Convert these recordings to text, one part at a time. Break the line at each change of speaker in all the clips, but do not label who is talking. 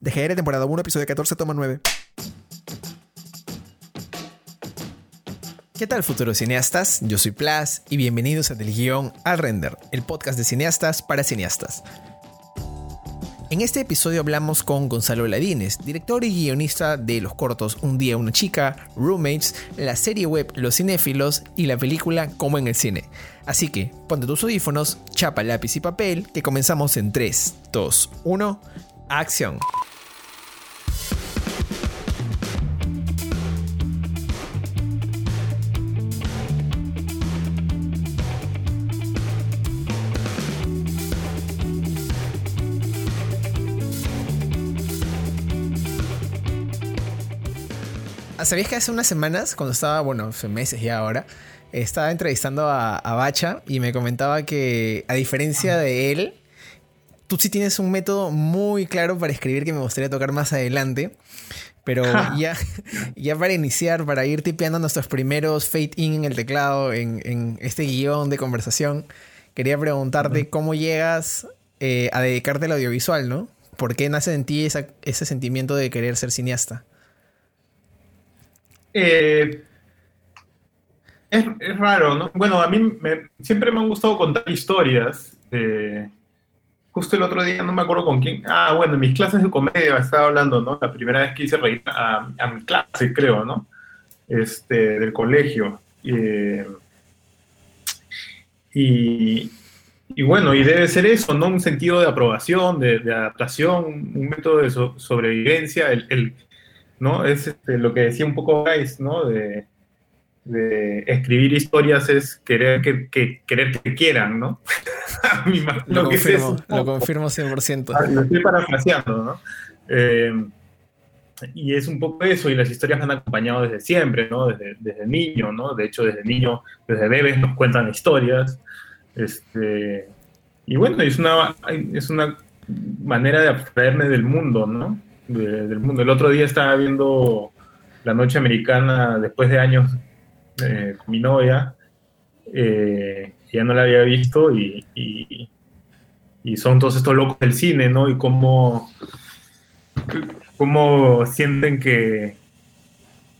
DGR temporada 1, episodio 14, toma 9. ¿Qué tal futuros cineastas? Yo soy Plas y bienvenidos a Del Guión al Render, el podcast de cineastas para cineastas. En este episodio hablamos con Gonzalo Ladines, director y guionista de los cortos Un día una chica, Roommates, la serie web Los cinéfilos y la película Como en el cine. Así que ponte tus audífonos, chapa lápiz y papel, que comenzamos en 3, 2, 1, acción. Ah, ¿Sabías que hace unas semanas, cuando estaba, bueno, hace meses ya ahora, estaba entrevistando a, a Bacha y me comentaba que, a diferencia de él, tú sí tienes un método muy claro para escribir que me gustaría tocar más adelante. Pero ya, ya para iniciar, para ir tipeando nuestros primeros fade in en el teclado, en, en este guion de conversación, quería preguntarte cómo llegas eh, a dedicarte al audiovisual, ¿no? ¿Por qué nace en ti esa- ese sentimiento de querer ser cineasta?
Eh, es, es raro, ¿no? Bueno, a mí me- siempre me han gustado contar historias. eh, justo el otro día, no me acuerdo con quién. Ah, bueno, en mis clases de comedia estaba hablando, ¿no? La primera vez que hice reír a, mi clase, creo, ¿no? Este, del colegio. Eh, y, y bueno, y debe ser eso, ¿no? Un sentido de aprobación, de, adaptación, un método de so- sobrevivencia, el, el- ¿no? Es este, lo que decía un poco Guys, ¿no? De, de escribir historias es querer que, que- querer que te quieran, ¿no?
Lo,
es
confirmo,
eso.
lo confirmo 100%.
Ah, Lo estoy parafraseando, ¿no? Eh, y es un poco eso, y las historias me han acompañado desde siempre, ¿no? Desde, desde niño, ¿no? De hecho, desde niño, desde bebés nos cuentan historias. Este, y bueno, es una, es una manera de abstraerme del mundo, ¿no? De- del mundo. El otro día estaba viendo La Noche Americana después de años eh, con mi novia. eh, ya no la había visto y, y- y son todos estos locos del cine, ¿no? Y cómo, cómo sienten que,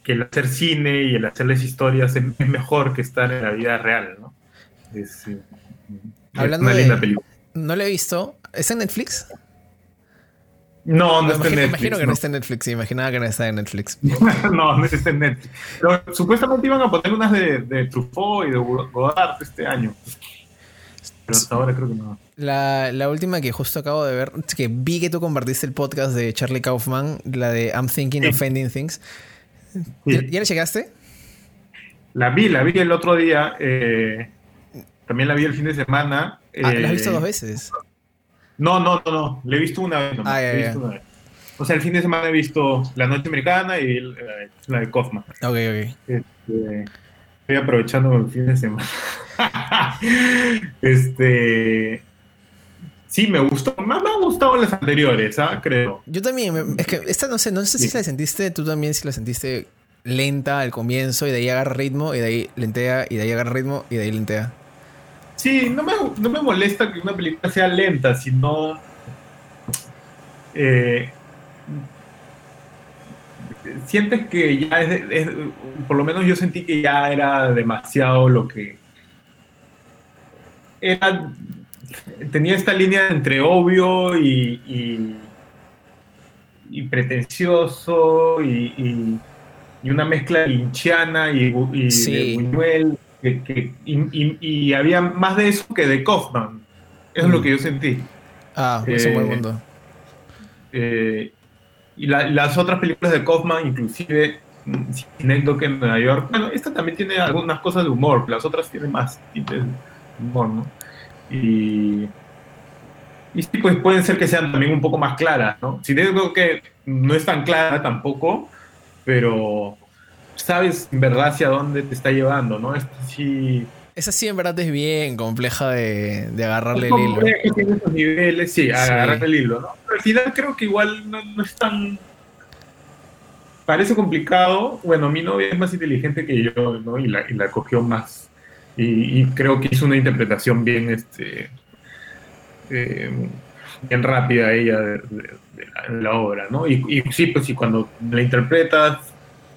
que el hacer cine y el hacerles historias es mejor que estar en la vida real, ¿no? Es, eh, es
Hablando
una
de-
linda película.
No lo he visto. ¿Está en Netflix?
No, no está en Netflix.
imagino que no
no.
está en Netflix. Imaginaba que no está en Netflix.
no, no está en Netflix. Pero supuestamente iban a poner unas de, de Truffaut y de Godard este año. Pero hasta ahora creo que no.
La, la última que justo acabo de ver, que vi que tú compartiste el podcast de Charlie Kaufman, la de I'm Thinking
Sí.
of Ending Things.
Sí.
¿Ya, ya le llegaste?
La vi, la vi el otro día. eh, también la vi el fin de semana.
Ah, ¿La has
eh,
visto dos veces?
No, no, no, no. La he visto una vez. nomás,
Ah, ya,
he visto una vez. O sea, el fin de semana he visto La Noche Americana y eh, la de Kaufman.
Ok, ok.
Este, estoy aprovechando el fin de semana. este. Sí, me gustó. Más me han gustado las anteriores, ¿ah? Creo.
Yo también, es que esta no sé, no sé si
Sí.
la sentiste, tú también si la sentiste lenta al comienzo y de ahí agarra ritmo y de ahí lentea y de ahí agarra ritmo y de ahí lentea.
Sí, no me, no me molesta que una película sea lenta, sino. eh, sientes que ya es, es- Por lo menos yo sentí que ya era demasiado lo que. Era. Tenía esta línea entre obvio y. y, y pretencioso y, y- y una mezcla linchiana y, y
Sí.
de Buñuel que, que- y, y- y había más de eso que de Kaufman. Eso es lo
Mm.
que yo sentí.
Ah, es un
Eh,
buen mundo.
Eh, y la- las otras películas de Kaufman, inclusive Cinécdoque en Nueva York, bueno, esta también tiene algunas cosas de humor, las otras tienen más de humor, ¿no? Y, y sí, pues pueden ser que sean también un poco más claras, ¿no? Cinécdoque no es tan clara tampoco, pero sabes en verdad hacia dónde te está llevando, ¿no? Esta sí...
Esa sí en verdad es bien compleja de, de agarrarle el
Es
hilo.
complejo, tiene esos niveles, sí,
Sí.
el hilo, ¿no? Pero al final creo que igual no, no es tan. Parece complicado. Bueno, mi novia es más inteligente que yo, ¿no? Y la, y la cogió más. Y, y creo que hizo una interpretación bien, este. eh, bien rápida ella de, de- la, obra, ¿no? Y, sí, pues sí, cuando la interpretas,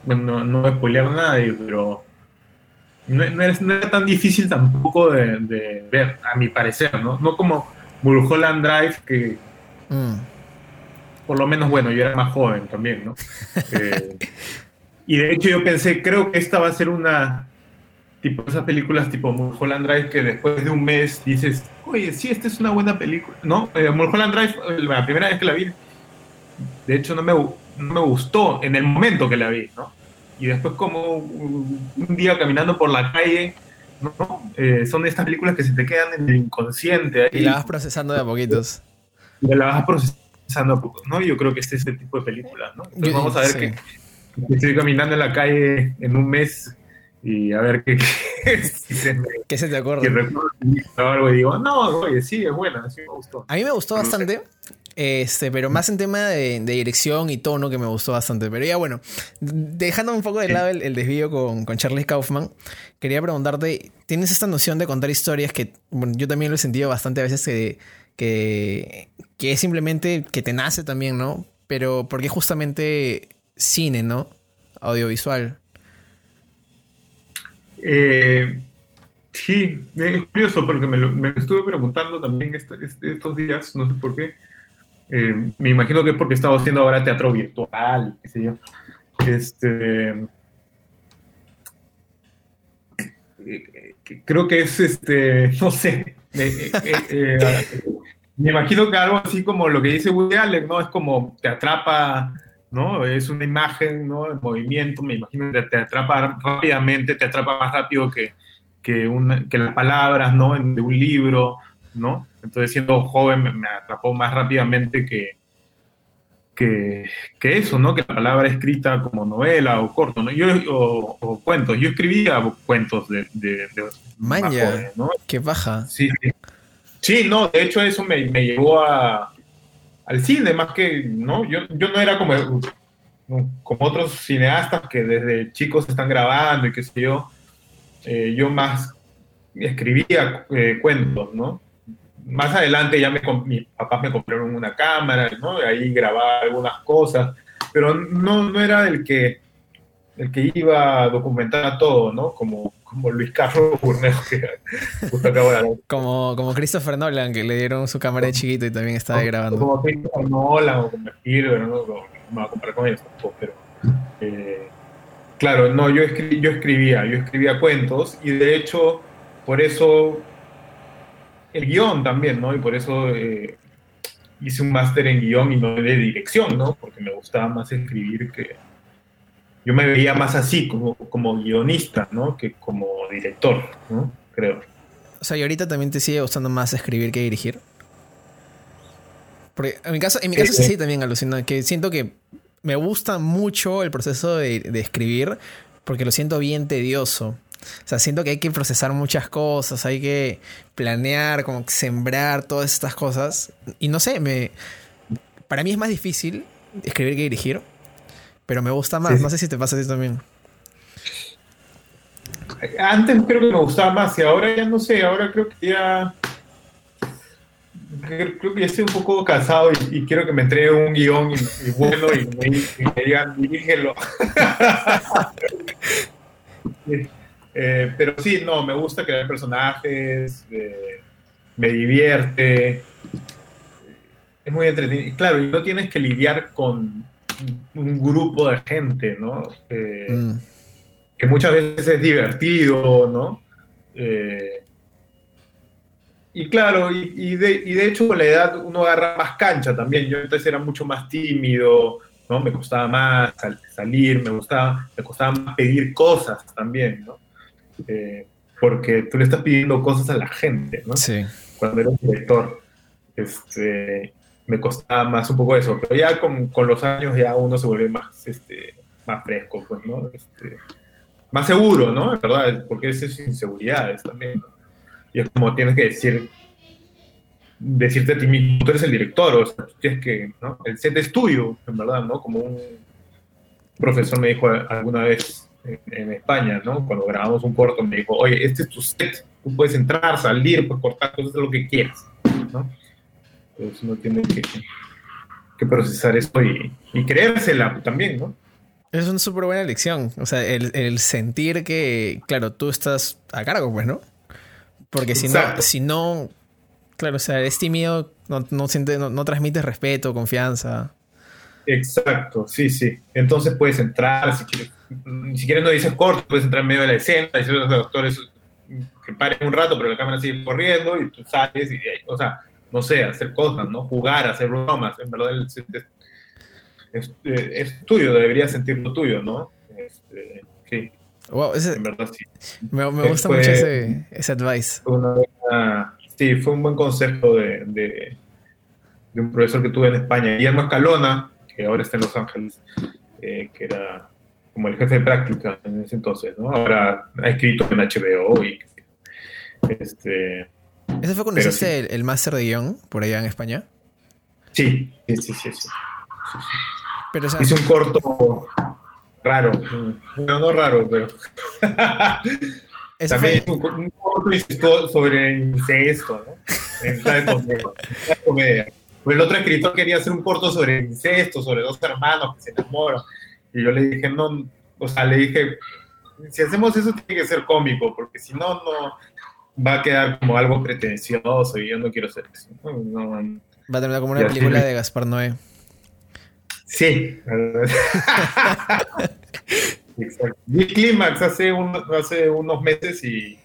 no, no voy a spoilear a nadie, pero no, era, tan difícil tampoco de, ver, a mi parecer, ¿no? No como Mulholland Drive, que mm. por lo menos, bueno, yo era más joven también, ¿no? Eh, y de hecho yo pensé, creo que esta va a ser una, tipo esas películas tipo Mulholland Drive que después de un mes dices, oye, sí, esta es una buena película, ¿no? Eh, Mulholland Drive, la primera vez que la vi, de hecho no me, no me gustó en el momento que la vi, ¿no? y después como un día caminando por la calle, ¿no? Eh, son estas películas que se te quedan en el inconsciente.
Y la vas procesando de a poquitos.
Y la vas procesando a poco, ¿no? Yo creo que este es ese tipo de películas, ¿no? Entonces vamos a ver que, estoy caminando en la calle en un mes y a ver qué,
¿Qué se te ocurre?
algo y digo, no, oye, sí, es buena, sí me gustó.
A mí me gustó bastante. Este, pero más en tema de, dirección y tono que me gustó bastante. Pero ya bueno, dejando un poco de lado el, desvío con, con, Charles Kaufman, quería preguntarte, ¿tienes esta noción de contar historias que yo también lo he sentido bastante a veces que, que, que es simplemente que te nace también, ¿no? Pero ¿por qué justamente cine, ¿no? Audiovisual.
Eh, sí, es curioso porque me, lo, estuve preguntando también estos días, no sé por qué. Eh, me imagino que es porque estaba haciendo ahora teatro virtual, qué sé yo. Este, creo que es, este, no sé, eh, eh, me imagino que algo así como lo que dice Woody Allen, ¿no? Es como te atrapa, ¿no? Es una imagen, ¿no? El movimiento, me imagino que te atrapa rápidamente, te atrapa más rápido que, que, una, que las palabras, ¿no? de un libro, ¿no? Entonces, siendo joven, me, atrapó más rápidamente que, que, eso, ¿no? Que la palabra escrita como novela o corto, ¿no? Yo, o, cuentos. Yo escribía cuentos de... de,
Maña, ¿no? qué baja.
Sí, sí. Sí, no, de hecho eso me, me llevó a, al cine, más que, ¿no? Yo, yo no era como, como otros cineastas que desde chicos están grabando y qué sé yo. Eh, yo más escribía eh, cuentos, ¿no? Más adelante ya me, mis papás me compraron una cámara, ¿no? ahí grababa algunas cosas, pero no, no era el que, el que iba a documentar todo, ¿no? Como, como Luis Carlos Burnejo, que justo acabo de
como, como Christopher Nolan, que le dieron su cámara de chiquito y también estaba grabando.
Como Christopher Nolan o como Spielberg, ¿no? No me voy a comparar con ellos tampoco, pero... Eh, claro, no, yo, yo escribía, yo escribía cuentos y de hecho, por eso el guion también, ¿no? Y por eso eh, hice un máster en guion y no de dirección, ¿no? Porque me gustaba más escribir que... Yo me veía más así, como, como guionista, ¿no? Que como director, ¿no? Creo.
O sea, ¿y ahorita también te sigue gustando más escribir que dirigir? Porque en mi caso, en mi caso sí, también alucino, que siento que me gusta mucho el proceso de, de escribir porque lo siento bien tedioso. O sea, siento que hay que procesar muchas cosas, hay que planear, como sembrar todas estas cosas. Y no sé, me, para mí es más difícil escribir que dirigir, pero me gusta más. No sé si te pasa a ti también.
Antes creo que me gustaba más y ahora ya no sé, ahora creo que ya creo que ya estoy un poco cansado y, quiero que me entregue un guion y, bueno y me, digan dirígelo. Eh, pero sí, no, me gusta crear personajes, eh, me divierte, es muy entretenido. Y claro, y no tienes que lidiar con un grupo de gente, ¿no? Eh, mm. Que muchas veces es divertido, ¿no? y claro, y, de, y, de, hecho con la edad uno agarra más cancha también. Yo entonces era mucho más tímido, ¿no? Me costaba más salir, me, gustaba, me costaba más pedir cosas también, ¿no? Eh, porque tú le estás pidiendo cosas a la gente, ¿no?
Sí.
Cuando era director, este, me costaba más un poco eso, pero ya con, con los años ya uno se vuelve más, este, más fresco, pues, ¿no? Este, más seguro, ¿no? verdad, porque es inseguridades también, ¿no? Y es como tienes que decir, decirte a ti mismo, tú eres el director, o sea, tienes que, ¿no? El set es tuyo, en verdad, ¿no? Como un profesor me dijo alguna vez, en, España, ¿no? Cuando grabamos un corto me dijo, oye, este es tu set, tú puedes entrar, salir, puedes cortar, cosas lo que quieras, ¿no? Entonces uno tiene que, que procesar eso y, y creérsela también, ¿no?
Es una súper buena lección. O sea, el, el, sentir que, claro, tú estás a cargo, pues, ¿no? Porque si no, si no, claro, o sea, eres tímido, no, no, siente, no, no transmites respeto, confianza.
Exacto, sí, sí. Entonces puedes entrar, si quieres, si quieres no dices corto, puedes entrar en medio de la escena, decir a los doctores que paren un rato, pero la cámara sigue corriendo y tú sales y, o sea, no sé, hacer cosas, ¿no? Jugar, hacer bromas, en verdad es, es, es tuyo, deberías sentirlo tuyo, ¿no? Este, sí.
Wow, ese,
en verdad sí.
Me, me gusta fue, mucho ese, ese advice.
Una, sí, fue un buen consejo de, de, de, un profesor que tuve en España, Guillermo Escalona, que ahora está en Los Ángeles, eh, que era como el jefe de práctica en ese entonces, ¿no? Ahora ha escrito en HBO y este...
¿Ese fue cuando hiciste sí. el, el máster de guion por allá en España?
Sí, sí, sí, sí. sí.
Pero, o sea,
Hice un corto raro, bueno, no raro, pero... También fue... un, corto sobre incesto, ¿no? En de comedia. Pues el otro escritor quería hacer un corto sobre incesto, sobre dos hermanos que se enamoran. Y yo le dije, no, o sea, le dije, si hacemos eso tiene que ser cómico, porque si no, no va a quedar como algo pretencioso y yo no quiero hacer eso. No, no,
va a terminar como una película de Gaspar Noé.
Sí. Exacto. Vi Clímax hace, un, hace unos meses y,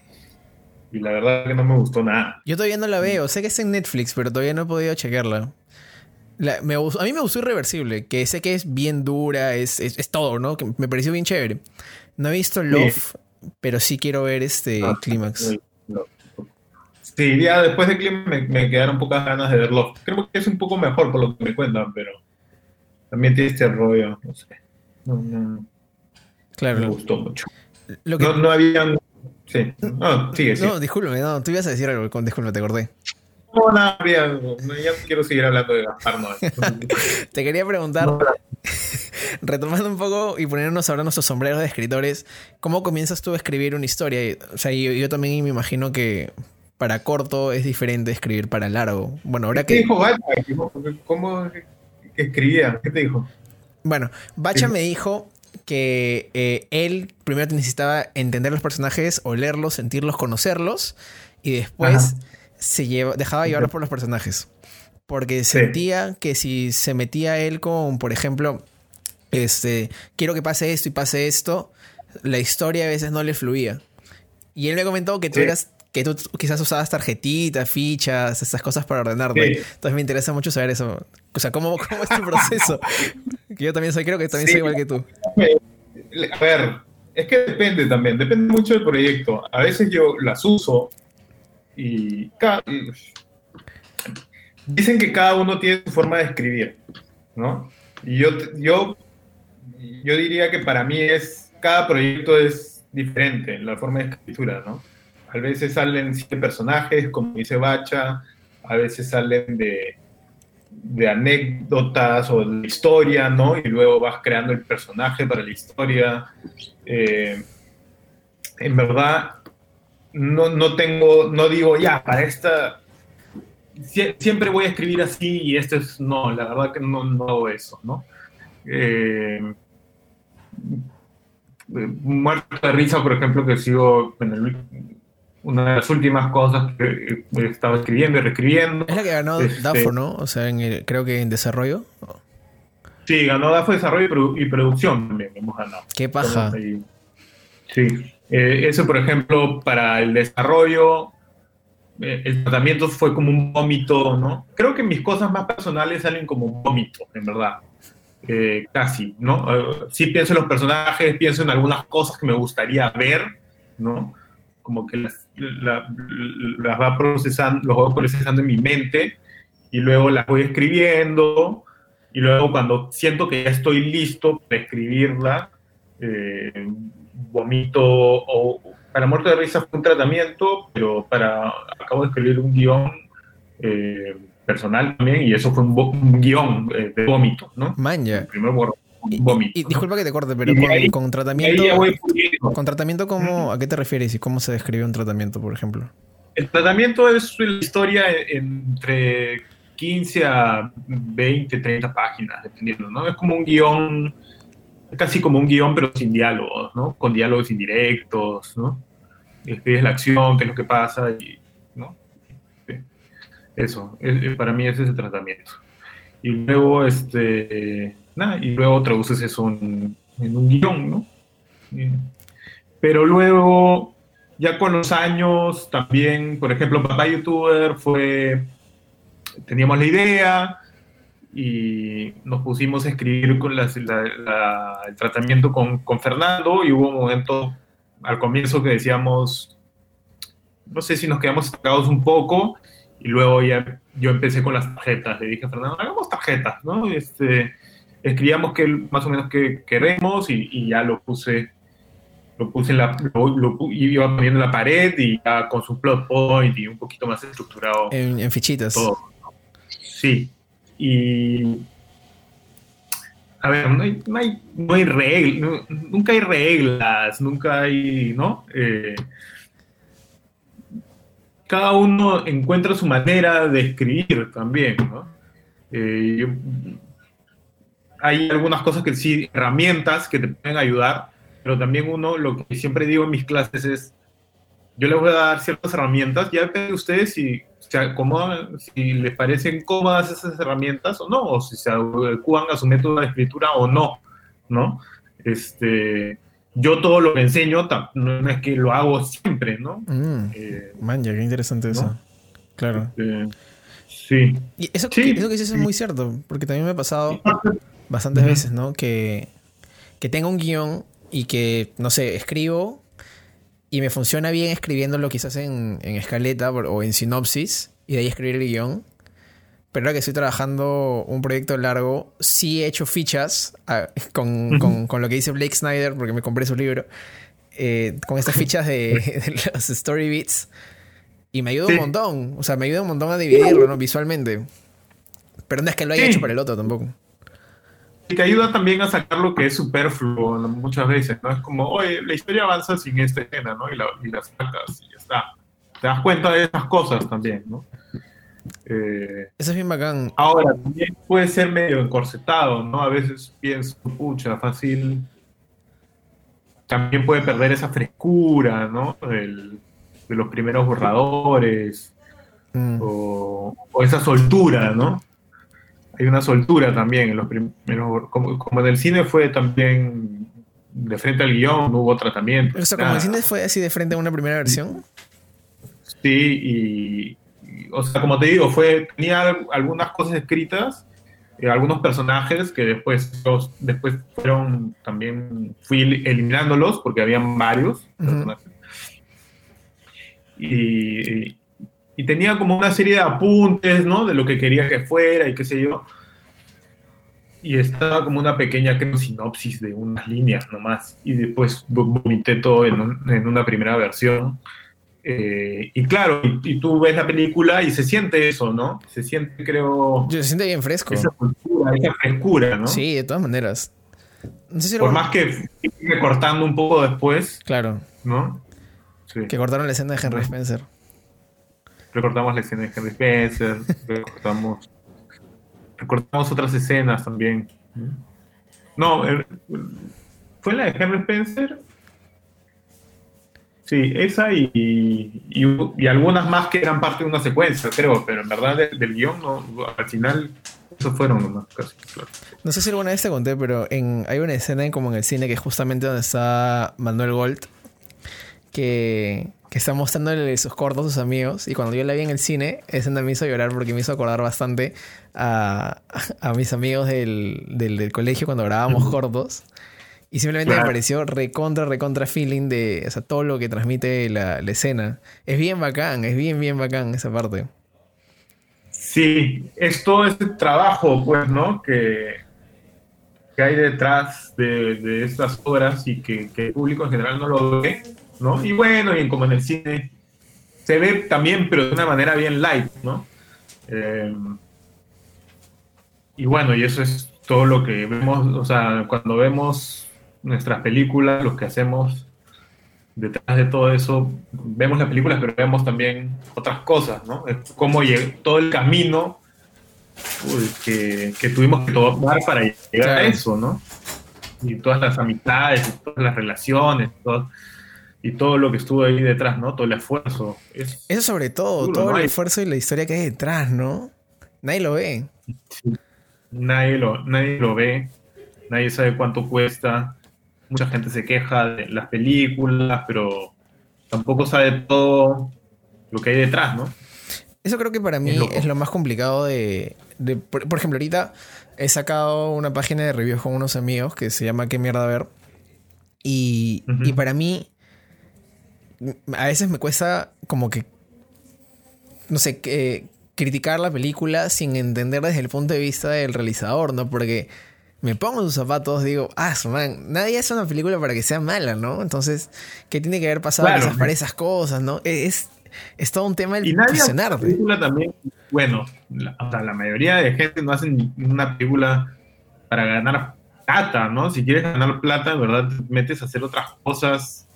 y la verdad que no me gustó nada.
Yo todavía no la veo, sé que es en Netflix, pero todavía no he podido chequearla. La, me, a mí me gustó Irreversible, que sé que es bien dura, es, es, es todo, ¿no? Que me pareció bien chévere. No he visto Love, sí. pero sí quiero ver este no, Clímax.
No, sí, ya después de Clímax me, me, quedaron pocas ganas de ver Love. Creo que es un poco mejor por lo que me cuentan, pero también tiene este rollo, no sé. No, no,
claro.
Me gustó mucho. Lo que... no, no habían... Sí. No, sigue, sigue.
No, discúlpame, no, tú ibas a decir algo, con disculpa, te acordé.
No, nada, ya, no, ya quiero seguir hablando de Gaspar Noé.
Te quería preguntar, no, retomando un poco y ponernos ahora nuestros sombreros de escritores, ¿cómo comienzas tú a escribir una historia? O sea, yo, yo también me imagino que para corto es diferente escribir para largo. Bueno, ahora
¿Qué
que...
dijo Bacha? ¿Cómo escribía? ¿Qué te dijo?
Bueno, Bacha sí. me dijo que eh, él primero necesitaba entender los personajes, olerlos, sentirlos, conocerlos, y después... Ajá se lleva, dejaba llevar por los personajes. Porque sentía que si se metía él con, por ejemplo, este, quiero que pase esto y pase esto, la historia a veces no le fluía. Y él me comentó que tú sí. eras, que tú quizás usabas tarjetitas, fichas, esas cosas para ordenarte. Sí. Entonces me interesa mucho saber eso. O sea, ¿cómo, cómo es tu proceso? que yo también soy, creo que también soy igual que tú.
A ver, es que depende también, depende mucho del proyecto. A veces yo las uso y dicen que cada uno tiene su forma de escribir, ¿no? Y yo, yo, yo diría que para mí es, cada proyecto es diferente en la forma de escritura, ¿no? A veces salen siete personajes, como dice Bacha, a veces salen de, de anécdotas o de historia, ¿no? Y luego vas creando el personaje para la historia. Eh, en verdad, no, no tengo, no digo, ya, para esta, siempre voy a escribir así y esto es, no, la verdad que no, no hago eso, ¿no? Eh, muerto de risa, por ejemplo, que sigo en el, una de las últimas cosas que estaba escribiendo y reescribiendo.
Es la que ganó este, DAFO, ¿no? O sea, en el, creo que en desarrollo.
Sí, ganó DAFO Desarrollo y, produ y Producción también, hemos ganado.
Qué paja.
Sí. Eh, eso, por ejemplo, para el desarrollo, eh, el tratamiento fue como un vómito, ¿no? Creo que mis cosas más personales salen como un vómito, en verdad. Eh, casi, ¿no? sí pienso en los personajes, pienso en algunas cosas que me gustaría ver, ¿no? Como que las, la, las va procesando, los voy procesando en mi mente y luego las voy escribiendo y luego cuando siento que ya estoy listo para escribirla, eh, vomito o para muerte de risa fue un tratamiento, pero para acabo de escribir un guion eh, personal también y eso fue un, un guion eh, de vómito, ¿no?
Maña.
Primero.
Y, y, disculpa que te corte, pero con, ahí, con, tratamiento. Con tratamiento, ¿cómo, ¿a qué te refieres y cómo se describe un tratamiento, por ejemplo?
El tratamiento es la historia entre 15 a 20, 30 páginas, dependiendo, ¿no? Es como un guion, casi como un guion, pero sin diálogos, ¿no? Con diálogos indirectos, ¿no? Escribes la acción, qué es lo que pasa, y, ¿no? Eso, para mí ese es el tratamiento. Y luego, este, y luego traduces eso en, en un guion, ¿no? Pero luego, ya con los años, también, por ejemplo, Papá YouTuber fue, teníamos la idea y nos pusimos a escribir con el tratamiento con, con, Fernando y hubo un momento al comienzo que decíamos, no sé si nos quedamos estancados un poco y luego ya yo empecé con las tarjetas, le dije a Fernando, hagamos tarjetas, ¿no? Este, escribíamos que más o menos que queremos y, y ya lo puse lo puse en la, lo, iba poniendo en la pared y ya con su plot point y un poquito más estructurado.
En, fichitas.
Sí. Y. A ver, no hay, no hay, reglas, nunca hay reglas, nunca hay, ¿no? Eh, cada uno encuentra su manera de escribir también, ¿no? Eh, hay algunas cosas que sí, herramientas que te pueden ayudar, pero también uno, lo que siempre digo en mis clases es, yo les voy a dar ciertas herramientas, ya depende de ustedes si se acomodan, si les parecen cómodas esas herramientas o no, o si se adecuan a su método de escritura o no, ¿no? Este, yo todo lo que enseño no es que lo hago siempre, ¿no?
Mm, eh, man, ya, qué interesante eso. Claro.
Este, sí.
Y eso, que, eso que dices es muy cierto, porque también me ha pasado bastantes veces, ¿no? Que, que tengo un guion y que, no sé, escribo y me funciona bien escribiéndolo quizás en, en escaleta o en sinopsis y de ahí escribir el guion. Pero ahora que estoy trabajando un proyecto largo, sí he hecho fichas ah, con, con, lo que dice Blake Snyder, porque me compré su libro, eh, con estas fichas de, los story beats. Y me ayuda un montón. O sea, me ayuda un montón a dividirlo, ¿no? Visualmente. Pero no es que lo haya hecho para el otro tampoco.
Y que ayuda también a sacar lo que es superfluo muchas veces, ¿no? Es como, oye, la historia avanza sin esta escena, ¿no? Y la, y la sacas y ya está. Te das cuenta de esas cosas también, ¿no?
Eh, Eso es bien bacán.
Ahora, también puede ser medio encorsetado, ¿no? A veces pienso, pucha, fácil. También puede perder esa frescura, ¿no? de los primeros borradores. Mm. O, o, esa soltura, ¿no? Hay una soltura también en los primeros, como, en el cine fue también de frente al guion, no hubo tratamiento.
O sea, como el cine fue así de frente a una primera versión.
Sí, y, o sea, como te digo, fue, tenía algunas cosas escritas, eh, algunos personajes que después, después fueron también, fui eliminándolos porque habían varios personajes. Y, y tenía como una serie de apuntes, ¿no? De lo que quería que fuera y qué sé yo. Y estaba como una pequeña sinopsis de unas líneas nomás. Y después vomité todo en, en una primera versión. Eh, y claro, y, tú ves la película y se siente eso, ¿no? Se siente, creo.
Se siente bien fresco.
Esa cultura, esa frescura, ¿no?
Sí, de todas maneras.
Por más que recortando un poco después.
Claro.
¿No?
Sí. Que cortaron la escena de Henry Spencer
recortamos la escena de Henry Spencer, recortamos, recortamos otras escenas también. No, eh, fue la de Henry Spencer. Sí, esa y, y, algunas más que eran parte de una secuencia, creo, pero en verdad del, guion, no, al final, eso fueron nomás casi.
No sé si alguna vez te conté, pero en, hay una escena como en el cine que es justamente donde está Manuel Gold, que que está mostrándole sus cortos a sus amigos. Y cuando yo la vi en el cine, esa me hizo llorar porque me hizo acordar bastante a, mis amigos del, colegio cuando grabábamos cortos. Y simplemente me pareció recontra, recontra feeling de o sea, todo lo que transmite la, escena. Es bien bacán, es bien, bien bacán esa parte.
Sí, es todo este trabajo, pues, ¿no? Que, que hay detrás de, estas obras y que, que el público en general no lo ve ¿no? Y bueno, y como en el cine se ve también, pero de una manera bien light, ¿no? Eh, y bueno, y eso es todo lo que vemos, o sea, cuando vemos nuestras películas, lo que hacemos detrás de todo eso, vemos las películas, pero vemos también otras cosas, ¿no? Cómo todo el camino que, que, tuvimos que tomar para llegar a eso, ¿no? Y todas las amistades, y todas las relaciones, todo, y todo lo que estuvo ahí detrás, ¿no? Todo el esfuerzo.
eso sobre todo, todo el esfuerzo y la historia que hay detrás, ¿no? Nadie lo ve.
Nadie, lo, nadie lo ve, nadie sabe cuánto cuesta. Mucha gente se queja de las películas, pero tampoco sabe todo lo que hay detrás, ¿no?
Eso creo que para mí es, lo más complicado de, por, ejemplo, ahorita he sacado una página de reviews con unos amigos que se llama ¿Qué mierda ver? Y, y para mí, a veces me cuesta como que, no sé, que, criticar la película sin entender desde el punto de vista del realizador, ¿no? Porque me pongo en sus zapatos, digo, ah, man, nadie hace una película para que sea mala, ¿no? Entonces, ¿qué tiene que haber pasado esas, para esas cosas, ¿no? Es, es todo un tema el
y nadie película también, bueno, la, o sea, la mayoría de gente no hace una película para ganar plata, ¿no? Si quieres ganar plata, en verdad, te metes a hacer otras cosas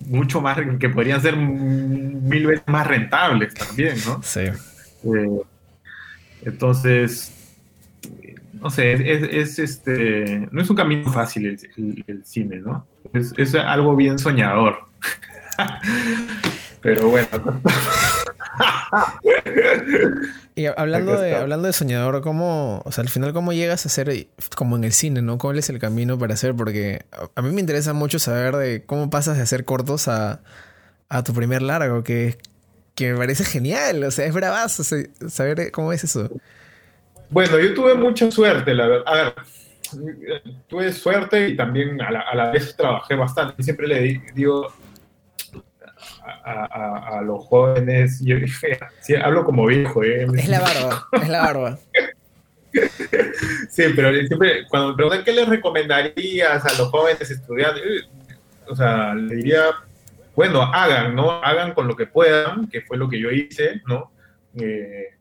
mucho más, que podrían ser mil veces más rentables también, ¿no?
Sí.
Eh, entonces, no sé, es, este, no es un camino fácil el, cine, ¿no? Es, es, algo bien soñador. Pero bueno.
y hablando de, hablando de soñador, ¿cómo, o sea, al final cómo llegas a ser como en el cine, ¿no? ¿Cuál es el camino para hacer? Porque a mí me interesa mucho saber de cómo pasas de hacer cortos a, tu primer largo, que, que me parece genial, o sea, es bravazo saber cómo es eso.
Bueno, yo tuve mucha suerte, la verdad. A ver, tuve suerte y también a la, a la vez trabajé bastante. Siempre le digo a, los jóvenes. Yo hablo como viejo, ¿eh?
Es la barba, es la barba.
sí, pero siempre, cuando me preguntan qué les recomendarías a los jóvenes estudiantes, o sea, le diría, bueno, hagan, ¿no? Hagan con lo que puedan, que fue lo que yo hice, ¿no? Eh,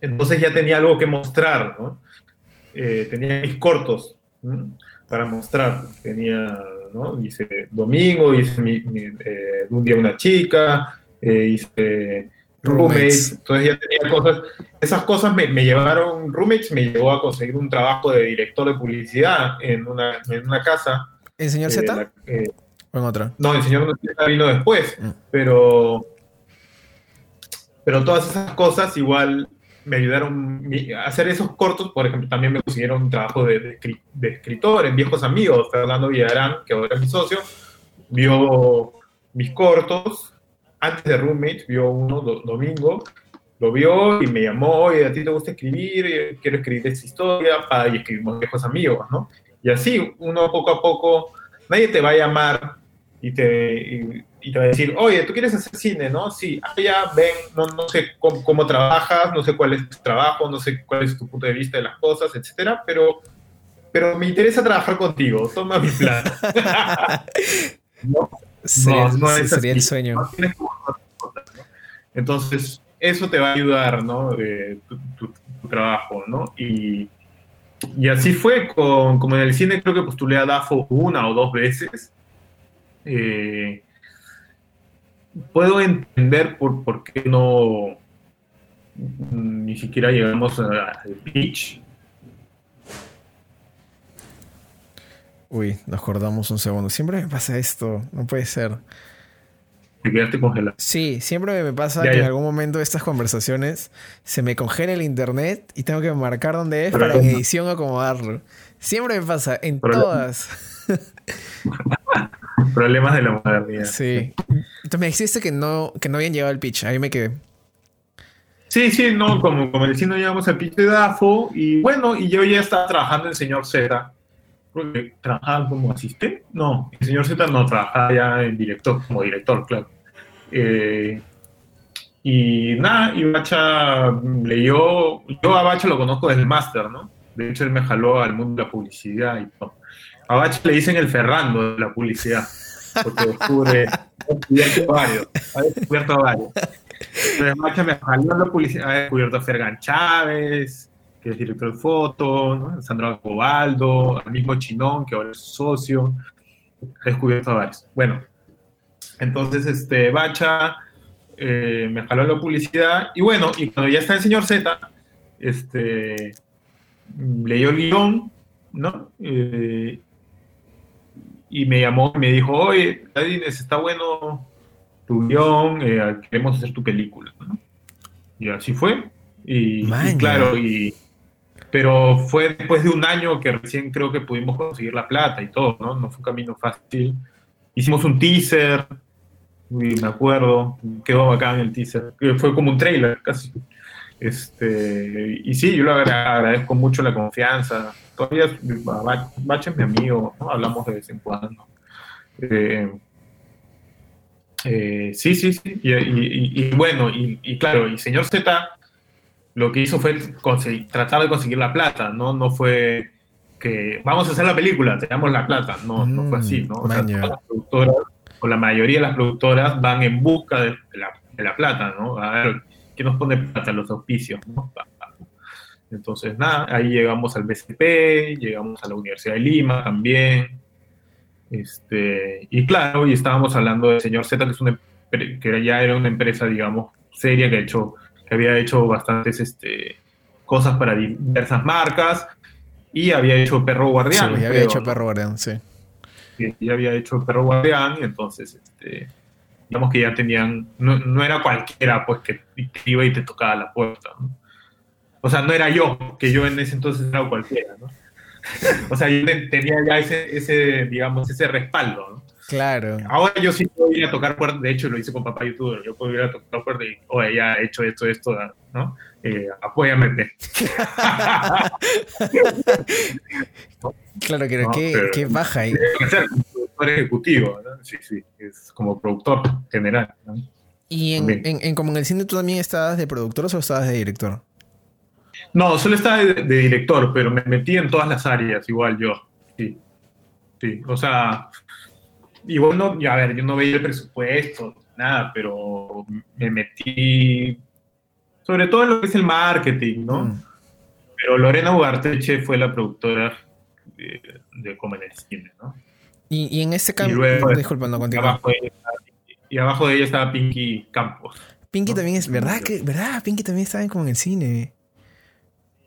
entonces ya tenía algo que mostrar, ¿no? Eh, tenía mis cortos para mostrar. Tenía ¿no? Hice domingo, hice eh, un día una chica, eh, hice roommates, entonces ya tenía cosas, esas cosas me, llevaron, roommates me llevó a conseguir un trabajo de director de publicidad en una, en una casa.
¿El señor Z?
Eh,
¿O en otra?
No, el señor Z vino después, mm. pero, pero todas esas cosas igual me ayudaron a hacer esos cortos, por ejemplo, también me consiguieron un trabajo de, de, escritor en Viejos Amigos, Fernando Villarán, que ahora es mi socio, vio mis cortos, antes de Roommate, vio uno domingo, lo vio y me llamó, oye, a ti te gusta escribir, quiero escribir esta historia, y escribimos Viejos Amigos, ¿no? Y así, uno poco a poco, nadie te va a llamar y te, te va a decir, oye, tú quieres hacer cine, ¿no? Sí, ah, ya, ven, no, no sé cómo, trabajas, no sé cuál es tu trabajo, no sé cuál es tu punto de vista de las cosas, etcétera, pero, pero me interesa trabajar contigo, toma mi plan.
no, no, sería el sueño.
Entonces, eso te va a ayudar, ¿no? tu, trabajo, ¿no? Y, y así fue, con, como en el cine creo que postulé a DAFO una o dos veces. Eh, puedo entender por, por qué no ni siquiera llegamos al pitch.
Uy, nos acordamos un segundo. Siempre me pasa esto, no puede ser.
Te quedaste congelado.
Sí, siempre me pasa que en algún momento de estas conversaciones se me congela el internet y tengo que marcar dónde es para en edición acomodarlo. Siempre me pasa, en todas.
Problemas de la modernidad.
Sí. Entonces me dijiste que no, que no habían llegado al pitch. Ahí me quedé.
Sí, sí, no, como, como decía, no llegamos al pitch de DAFO. Y bueno, y yo ya estaba trabajando en Señor Z. ¿Trabajaba como asistente? No, el Señor Z no, trabajaba ya en director, como director, claro. Eh, y nada, y Bacha leyó. Yo a Bacha lo conozco desde el máster, ¿no? De hecho, él me jaló al mundo de la publicidad y todo. A Bacha le dicen el Ferrando de la publicidad, porque descubre, ha descubierto varios, ha descubierto varios. Entonces Bacha me jaló la publicidad, ha descubierto a Fergan Chávez, que es director de foto, ¿no? Sandro Cobaldo, al mismo Chinón, que ahora es socio, ha descubierto a varios. Bueno, entonces este, Bacha eh, me jaló la publicidad y bueno, y cuando ya está el señor Z, este, leyó el guion, ¿no? Eh, y me llamó y me dijo, oye, Ladines, está bueno tu guion, eh, queremos hacer tu película, ¿no? Y así fue. Y, y, claro, y, pero fue después de un año que recién creo que pudimos conseguir la plata y todo, ¿no? No fue un camino fácil. Hicimos un teaser, me acuerdo, quedó bacán el teaser, fue como un trailer casi. Este, y sí, yo le agradezco mucho la confianza. Todavía Bache es mi amigo, hablamos de vez en cuando. Eh, eh, sí, sí, sí. Y, bueno, y, claro, y señor Z lo que hizo fue tratar de conseguir la plata, ¿no? No fue que vamos a hacer la película, tenemos la plata. No, no fue así, ¿no? O sea, las productoras, o la mayoría de las productoras van en busca de, la, de la, plata, ¿no? A ver, ¿quién nos pone plata? Los auspicios, ¿no? Entonces, nada, ahí llegamos al BCP, llegamos a la Universidad de Lima también. Este, y claro, y estábamos hablando del señor Z, que, es una, que ya era una empresa, digamos, seria, que, ha hecho, que había hecho bastantes este, cosas para diversas marcas y había hecho Perro Guardián.
Sí, había hecho Perro Guardián, sí.
Y había hecho Perro Guardián, y entonces, este, digamos que ya tenían, no, no, era cualquiera pues que iba y te tocaba la puerta. ¿no? O sea, no era yo, que yo en ese entonces era cualquiera, ¿no? o sea, yo tenía ya ese, ese, digamos, ese respaldo, ¿no?
Claro.
Ahora yo sí puedo ir a tocar puertas, de hecho lo hice con papá youtuber, yo puedo ir a tocar puertas y, oye, ya he hecho esto, esto, ¿no? Eh, apóyame.
claro, que ¿qué, ¿qué, baja ahí?
Ser productor ejecutivo, ¿no? Sí, sí, es como productor general, ¿no?
¿Y en, en, en, como en el cine tú también estabas de productor o estabas de director?
No, solo estaba de, director, pero me metí en todas las áreas, igual yo. Sí. Sí. O sea, igual no, a ver, yo no veía el presupuesto, nada, pero me metí sobre todo en lo que es el marketing, ¿no? Mm. Pero Lorena Ugarteche fue la productora de, de Como en el Cine, ¿no?
Y, en ese cambio, disculpa, no
y abajo, de, y abajo de ella estaba Pinky Campos.
Pinky también es, ¿verdad? Que, ¿Verdad? Pinky también estaba en Como en el Cine.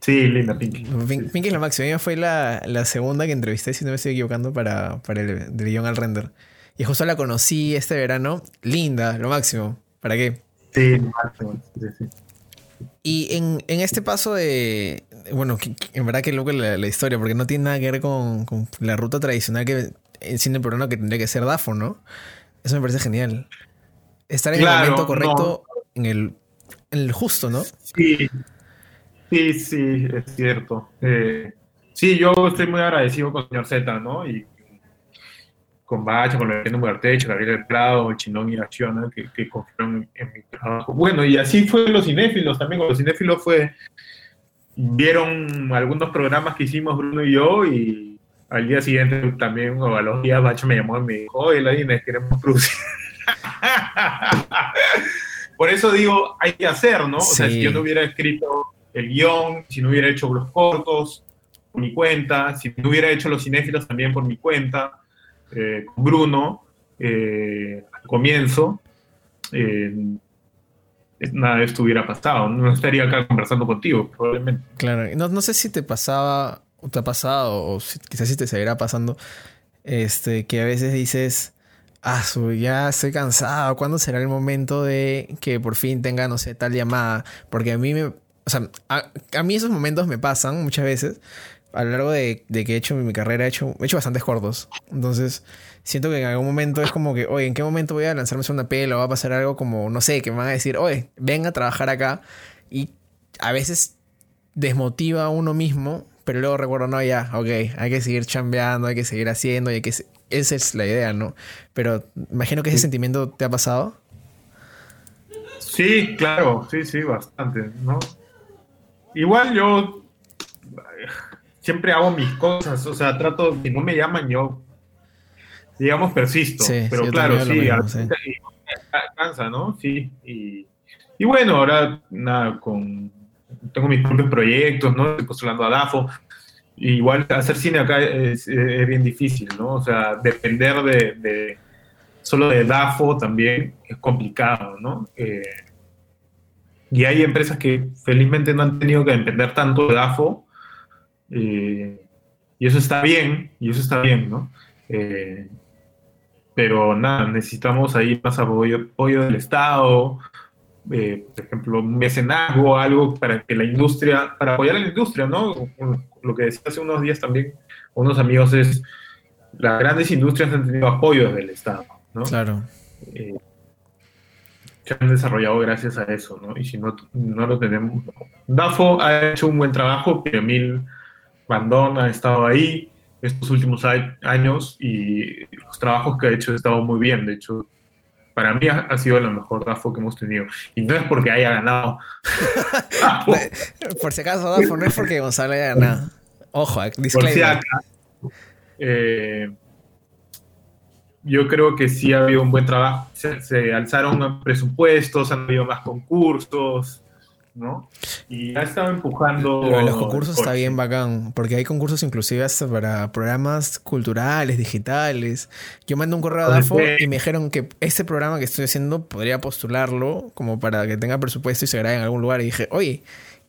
Sí, linda Pinky.
Pinky es lo máximo. Ella fue la, la, segunda que entrevisté, si no me estoy equivocando, para, para el de guion al render. Y justo la conocí este verano. Linda, lo máximo. ¿Para qué?
Sí, lo máximo.
Y en, en, este paso de. Bueno, en verdad que loco la, la, historia, porque no tiene nada que ver con, con la ruta tradicional que en cine peruano que tendría que ser DAFO, ¿no? Eso me parece genial. Estar en el momento correcto, en, el, en el justo, ¿no?
Sí, Sí, sí, es cierto. Eh, sí, yo estoy muy agradecido con el señor Z, ¿no? Y con Bacha, con Lorena Muertecho, Gabriel El Prado, Chinón y Acciona, que, que confiaron en mi trabajo. Bueno, y así fue los cinéfilos también. Con los cinéfilos fue. Vieron algunos programas que hicimos Bruno y yo, y al día siguiente también, o a los días, Bacha me llamó y me dijo: Oye, Ladines, queremos producir. Por eso digo, hay que hacer, ¿no? O sea, si yo no hubiera escrito el guion, si no hubiera hecho los cortos por mi cuenta, si no hubiera hecho los cinéfilos también por mi cuenta, eh, con Bruno, eh, al comienzo, eh, nada de esto hubiera pasado. No estaría acá conversando contigo, probablemente.
Claro, no, no sé si te pasaba, o te ha pasado, o quizás si te seguirá pasando, este, que a veces dices, ah, ya estoy cansado, ¿cuándo será el momento de que por fin tenga, no sé, tal llamada? Porque a mí me, o sea, a, mí esos momentos me pasan muchas veces. A lo largo de, que he hecho mi carrera, he hecho, he hecho bastantes cortos. Entonces, siento que en algún momento es como que, oye, ¿en qué momento voy a lanzarme una pela o va a pasar algo como, no sé, que me van a decir, oye, ven a trabajar acá? Y a veces desmotiva a uno mismo, pero luego recuerdo, no, ya, ok, hay que seguir chambeando, hay que seguir haciendo, y hay que... Esa es la idea, ¿no? Pero imagino que ese sentimiento te ha pasado.
Sí, claro, sí, sí, bastante, ¿no? Igual yo siempre hago mis cosas, o sea, trato, si no me llaman yo, digamos, persisto, pero claro, sí, cansa, ¿no? Sí, y, y, bueno, ahora nada, con, tengo mis propios proyectos, ¿no? Estoy postulando a DAFO, igual hacer cine acá es, bien difícil, ¿no? O sea, depender de, solo de DAFO también es complicado, ¿no? Eh, y hay empresas que felizmente no han tenido que depender tanto de DAFO, eh, y eso está bien, y eso está bien, ¿no? Eh, pero nada, necesitamos ahí más apoyo, apoyo del Estado, eh, por ejemplo, un mecenazgo, algo para que la industria, para apoyar a la industria, ¿no? Lo que decía hace unos días también unos amigos es, las grandes industrias han tenido apoyo del Estado, ¿no?
Claro.
Eh, se han desarrollado gracias a eso, ¿no? Y si no, no lo tenemos... DAFO ha hecho un buen trabajo, Mil Bandón ha estado ahí estos últimos años y los trabajos que ha hecho han estado muy bien, de hecho para mí ha, sido la mejor DAFO que hemos tenido. Y no es porque haya ganado.
Por si acaso, DAFO, no es porque Gonzalo haya ganado. Ojo, disclaimer.
Eh, yo creo que sí ha habido un buen trabajo. Se, alzaron presupuestos, han habido más concursos, ¿no? Y ha estado empujando.
los concursos está bien bacán, porque hay concursos inclusive hasta para programas culturales, digitales. Yo mandé un correo a DAFO y me dijeron que este programa que estoy haciendo podría postularlo como para que tenga presupuesto y se grabe en algún lugar. Y dije, oye,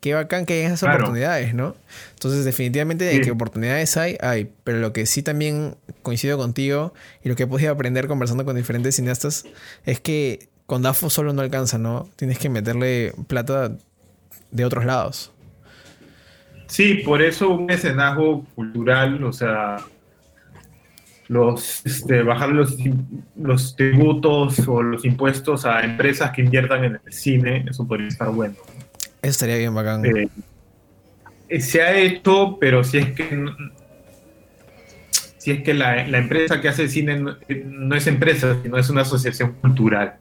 qué bacán que hay esas oportunidades, ¿no? Entonces, definitivamente de que oportunidades hay, hay. Pero lo que sí también coincido contigo y lo que he podido aprender conversando con diferentes cineastas es que con DAFO solo no alcanza, ¿no? Tienes que meterle plata de otros lados.
Sí, por eso un mecenazgo cultural, o sea, los este, bajar los, los tributos o los impuestos a empresas que inviertan en el cine, eso podría estar bueno.
Estaría bien bacán. Eh,
eh, se ha hecho, pero si es que si es que la, empresa que hace cine no, es empresa, sino es una asociación cultural.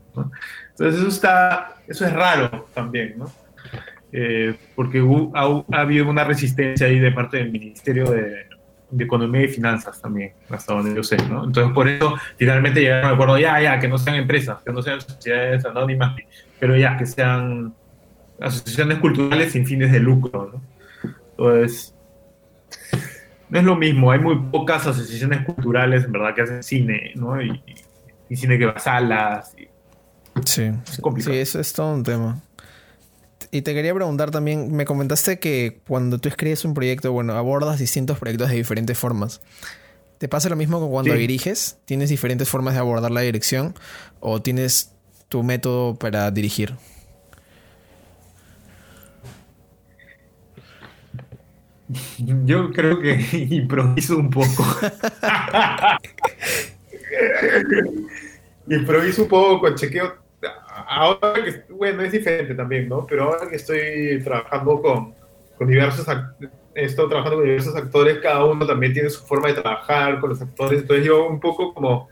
Entonces eso está, eso es raro también, ¿no? Eh, porque ha, habido una resistencia ahí de parte del Ministerio de, Economía y Finanzas también, hasta donde yo sé, ¿no? Entonces por eso finalmente llegaron al acuerdo, ya, ya, que no sean empresas, que no sean sociedades anónimas, pero ya, que sean asociaciones culturales sin fines de lucro. ¿no? Entonces, no es lo mismo, hay muy pocas asociaciones culturales en verdad que hacen cine, ¿no? Y, cine que va a salas.
sí, sí, eso es todo un tema. Y te quería preguntar también, me comentaste que cuando tú escribes un proyecto, bueno, abordas distintos proyectos de diferentes formas. ¿Te pasa lo mismo con cuando diriges? ¿Tienes diferentes formas de abordar la dirección o tienes tu método para dirigir?
Yo creo que improviso un poco. improviso un poco, chequeo. Ahora que, bueno, es diferente también, ¿no? Pero ahora que estoy trabajando con, con diversos estado trabajando con diversos actores, cada uno también tiene su forma de trabajar con los actores, entonces yo un poco como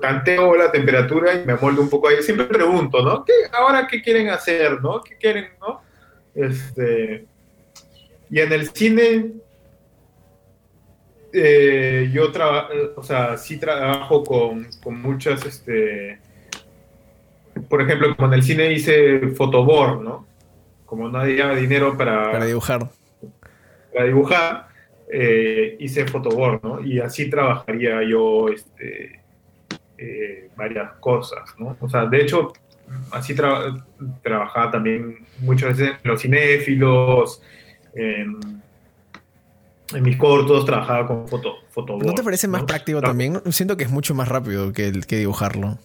tanteo la temperatura y me moldo un poco ahí. Siempre pregunto, ¿no? ¿Qué, ahora qué quieren hacer, ¿no? ¿Qué quieren, no? Este, y en el cine, eh, yo trabajo, o sea, sí trabajo con, con, muchas, este, por ejemplo, como en el cine hice fotoboard, ¿no? Como no había dinero para...
Para dibujar.
Para dibujar, eh, hice fotoboard, ¿no? Y así trabajaría yo, este, eh, varias cosas, ¿no? O sea, de hecho, así trabajaba también muchas veces en los cinéfilos, en, mis cortos trabajaba con foto, foto
¿No te parece más práctico también? Siento que es mucho más rápido que, que dibujarlo.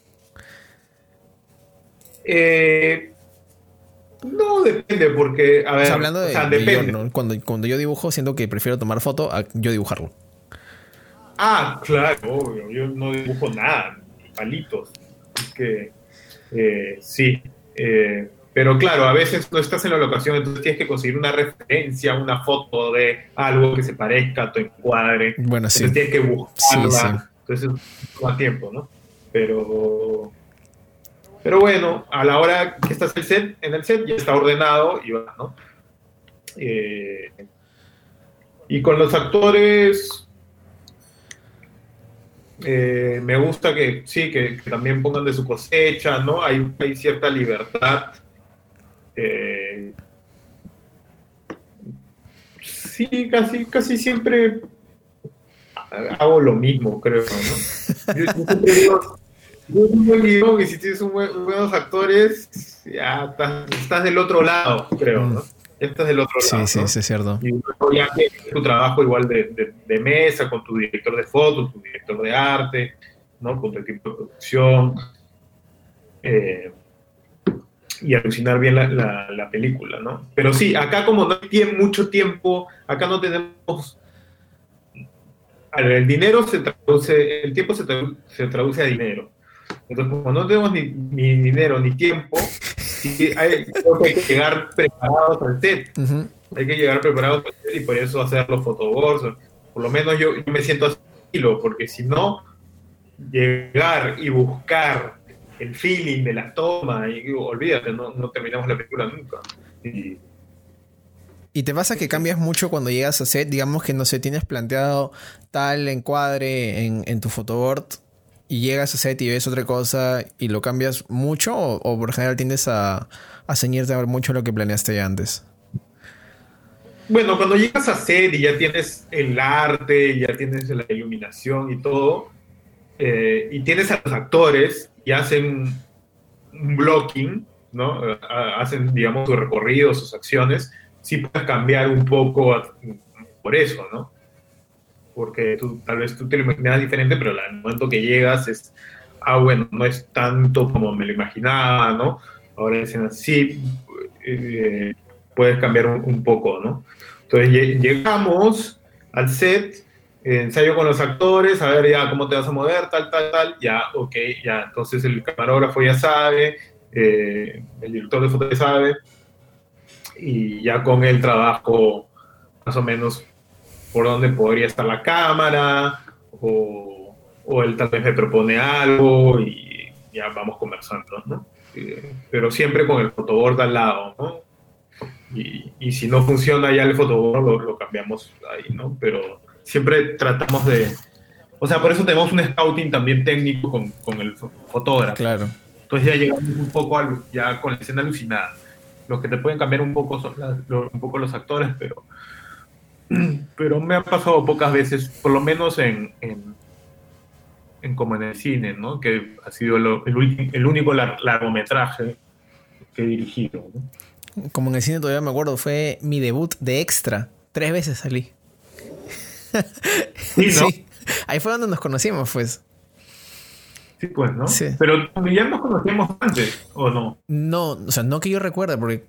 Eh, no, depende, porque, a ver,
hablando de, depende. cuando, cuando yo dibujo, siento que prefiero tomar foto a yo dibujarlo.
Ah, claro, obvio. Yo no dibujo nada, palitos. Es que, eh, sí. Eh, pero claro, a veces no estás en la locación, entonces tienes que conseguir una referencia, una foto de algo que se parezca a tu encuadre.
Bueno, sí.
Entonces tienes que buscarla. Entonces toma tiempo, ¿no? Pero, pero bueno, a la hora que estás en el set, en el set ya está ordenado y va, ¿no? Eh, y con los actores, eh, me gusta que sí, que, también pongan de su cosecha, ¿no? Hay, hay cierta libertad eh, sí, casi, casi siempre hago lo mismo, creo, ¿no? Yo, siempre digo, un buen guion y si tienes un buenos actores, ya estás, estás, del otro lado, creo, ¿no? Estás del otro lado.
Sí, sí, es cierto.
Y luego ya tu trabajo igual de, de, de, mesa, con tu director de fotos, tu director de arte, ¿no? Con tu equipo de producción. Eh, y alucinar bien la, la, la, película, ¿no? Pero sí, acá como no hay mucho tiempo, acá no tenemos... El dinero se traduce, el tiempo se traduce, se traduce a dinero. Entonces, como no tenemos ni, ni dinero ni tiempo, hay, hay, que llegar preparados al set. Uh -huh. Hay que llegar preparados al set y por eso hacer los fotoboards. Por lo menos yo, yo me siento así, porque si no, llegar y buscar el feeling de las tomas, y olvídate, no, no terminamos la película nunca. Y,
¿Y te pasa que cambias mucho cuando llegas a set? Digamos que no sé, tienes planteado tal encuadre en, en tu fotoboard y llegas a set y ves otra cosa y lo cambias mucho o, o por general tiendes a, a ceñirte a ver mucho lo que planeaste ya antes?
Bueno, cuando llegas a set y ya tienes el arte, ya tienes la iluminación y todo, eh, y tienes a los actores y hacen un blocking, ¿no? Hacen, digamos, su recorrido, sus acciones, sí puedes cambiar un poco por eso, ¿no? Porque tú, tal vez tú te lo imaginabas diferente, pero al momento que llegas es, ah, bueno, no es tanto como me lo imaginaba, ¿no? Ahora dicen así, eh, puedes cambiar un, un, poco, ¿no? Entonces llegamos al set ensayo con los actores, a ver ya cómo te vas a mover, tal, tal, tal, ya, ok, ya, entonces el camarógrafo ya sabe, eh, el director de foto ya sabe, y ya con el trabajo más o menos por dónde podría estar la cámara, o, o él tal vez me propone algo y ya vamos conversando, ¿no? Eh, pero siempre con el fotoboard al lado, ¿no? Y, y si no funciona ya el fotoboard lo, lo cambiamos ahí, ¿no? Pero siempre tratamos de... O sea, por eso tenemos un scouting también técnico con, con el fotógrafo.
Claro.
Entonces ya llegamos un poco a, ya con la escena alucinada. Los que te pueden cambiar un poco son las, un poco los actores, pero, pero me ha pasado pocas veces, por lo menos en, en, en como en el cine, ¿no? Que ha sido lo, el, el, único lar, largometraje que he dirigido. ¿no?
Como en el cine todavía me acuerdo, fue mi debut de extra. Tres veces salí.
Sí, ¿no?
sí. Ahí fue donde nos conocimos, pues.
Sí, pues, ¿no? Sí. Pero ya nos conocíamos antes, ¿o no?
No, o sea, no que yo recuerde, porque.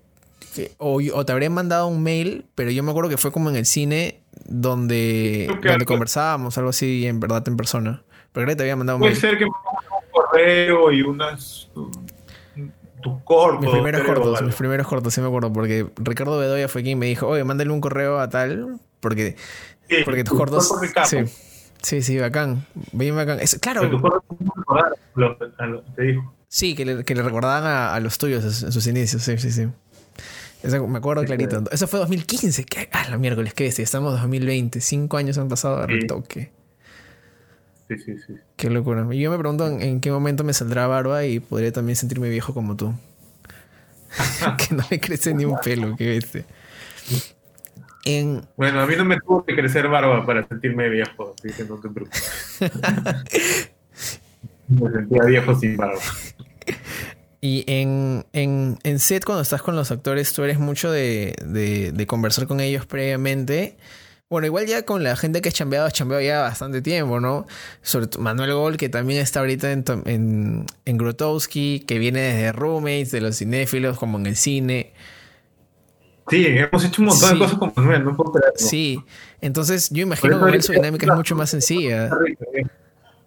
O, o, te habría mandado un mail, pero yo me acuerdo que fue como en el cine donde, donde conversábamos, algo así, en verdad, en persona. Pero creo que te había mandado un
Puede
mail.
ser que me un correo y unas. tus cortos.
Mis primeros
creo,
cortos, mis primeros cortos, sí me acuerdo, porque Ricardo Bedoya fue quien me dijo, oye, mándale un correo a tal, porque, Porque tus
capo.
Sí, sí, sí, bacán, bien bacán. Es, claro,
me te dijo.
sí, que le, que le recordaban a, a los tuyos en sus inicios, sí, sí, sí. Eso me acuerdo
Sí,
clarito.
claro.
Eso fue 2015. ¿Qué? Ah, la miércoles, ¿qué es? Estamos en 2020. Cinco años han pasado de
Sí.
retoque.
Sí, sí, sí.
Qué locura. Y yo me pregunto en, en qué momento me saldrá barba y podría también sentirme viejo como tú. que no le crece ni un pelo, qué bestia. En,
Bueno, a mí no me tuvo que crecer barba para sentirme viejo, así que no te preocupes. me sentía viejo sin barba.
y en, en, en set, cuando estás con los actores, tú eres mucho de, de, de conversar con ellos previamente. Bueno, igual ya con la gente que has chambeado, has chambeado ya bastante tiempo, ¿no? Sobre Manuel Gol, que también está ahorita en, en, en Grotowski, que viene desde Roommates, de los cinéfilos, como en el cine.
Sí, hemos hecho un montón
Sí.
de cosas con Manuel, no puedo creerlo.
Sí, entonces yo imagino que su dinámica es mucho más sencilla.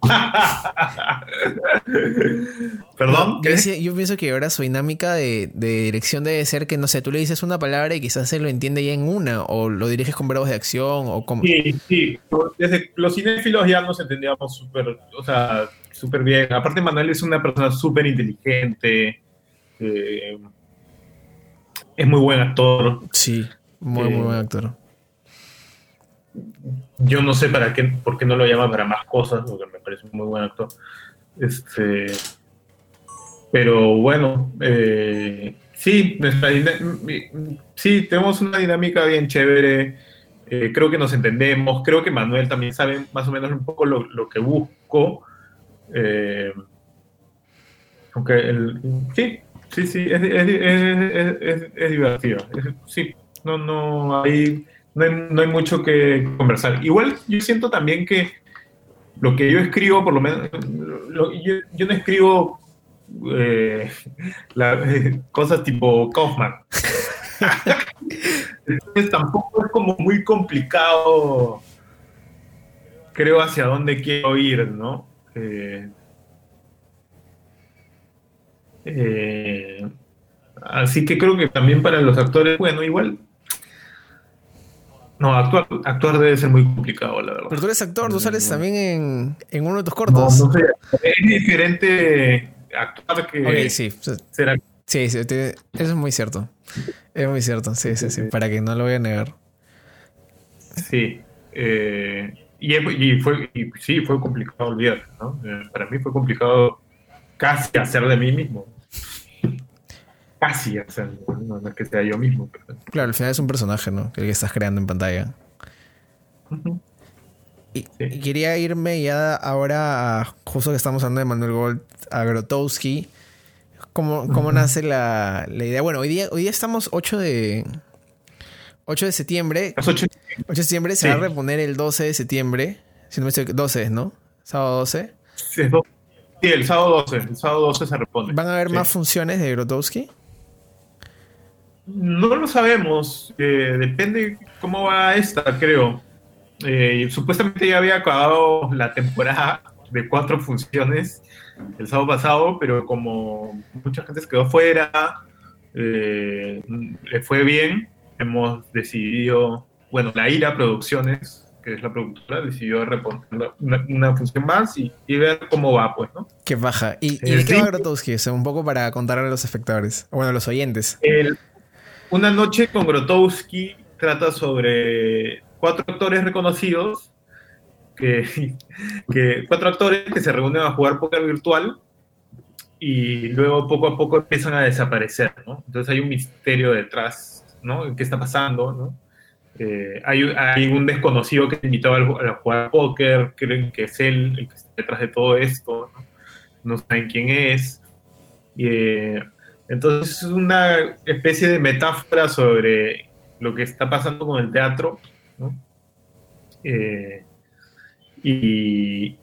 ¿Perdón?
Yo, pienso que ahora su dinámica de, de dirección debe ser que, no sé, tú le dices una palabra y quizás se lo entiende ya en una, o lo diriges con verbos de acción, o como...
Sí, sí. Desde los cinéfilos ya nos entendíamos súper, o sea, súper bien. Aparte, Manuel es una persona súper inteligente. eh, es muy buen actor.
Sí, muy, muy
Eh,
buen actor.
Yo no sé para qué, por qué no lo llama para más cosas, porque me parece un muy buen actor. Este, pero bueno, eh, sí, nuestra sí, tenemos una dinámica bien chévere. Eh, creo que nos entendemos, creo que Manuel también sabe más o menos un poco lo, que busco. Eh, aunque el, sí, sí, sí, es, divertido. sí, no, no hay, no hay, mucho que conversar. Igual yo siento también que lo que yo escribo, por lo menos, yo, no escribo eh, cosas tipo Kaufman. Entonces tampoco es como muy complicado, creo, hacia dónde quiero ir, ¿no? Eh, eh, así que creo que también para los actores, bueno, igual. No, actuar, actuar debe ser muy complicado, la verdad.
Pero tú eres actor, tú sales también en, uno de tus cortos.
No, no sé, es diferente actuar que
okay, sí. Sí, sí, eso es muy cierto. Es muy cierto, sí, sí, sí, para que no lo voy a negar.
Sí, eh, y, fue, sí, fue complicado olvidar, ¿no? Eh, para mí fue complicado casi hacer de mí mismo. Casi hacer, no, es que sea yo mismo.
Claro, al final es un personaje, ¿no? El que estás creando en pantalla. y, quería irme ya ahora, a, justo que estamos hablando de Manuel Gold, a Grotowski ¿Cómo, nace la, idea? Bueno, hoy día, hoy día estamos 8 de, 8 de septiembre. 8. de septiembre se va a reponer el 12 de septiembre. Si no me estoy 12, ¿no? Sábado 12.
Sí, el sábado 12. El sábado 12 se repone.
¿Van a haber más funciones de Grotowski?
No lo sabemos. Eh, depende cómo va esta, creo. Eh, supuestamente ya había acabado la temporada de cuatro funciones el sábado pasado, pero como mucha gente se quedó fuera, eh, le fue bien, hemos decidido, bueno, la IRA Producciones, que es la productora, decidió reponer una, función más y, ver cómo va, pues, ¿no?
Qué baja. ¿Y, y de qué va Grotowski? un poco para contarle a los espectadores, bueno, a los oyentes.
una noche con Grotowski trata sobre cuatro actores reconocidos que, cuatro actores que se reúnen a jugar póker virtual y luego poco a poco empiezan a desaparecer, ¿no? Entonces hay un misterio detrás, ¿no? ¿Qué está pasando, no? Eh, hay, un desconocido que invitó a, jugar póker, creen que es él el que está detrás de todo esto, no, saben quién es. Eh, entonces es una especie de metáfora sobre lo que está pasando con el teatro, ¿no? Eh, y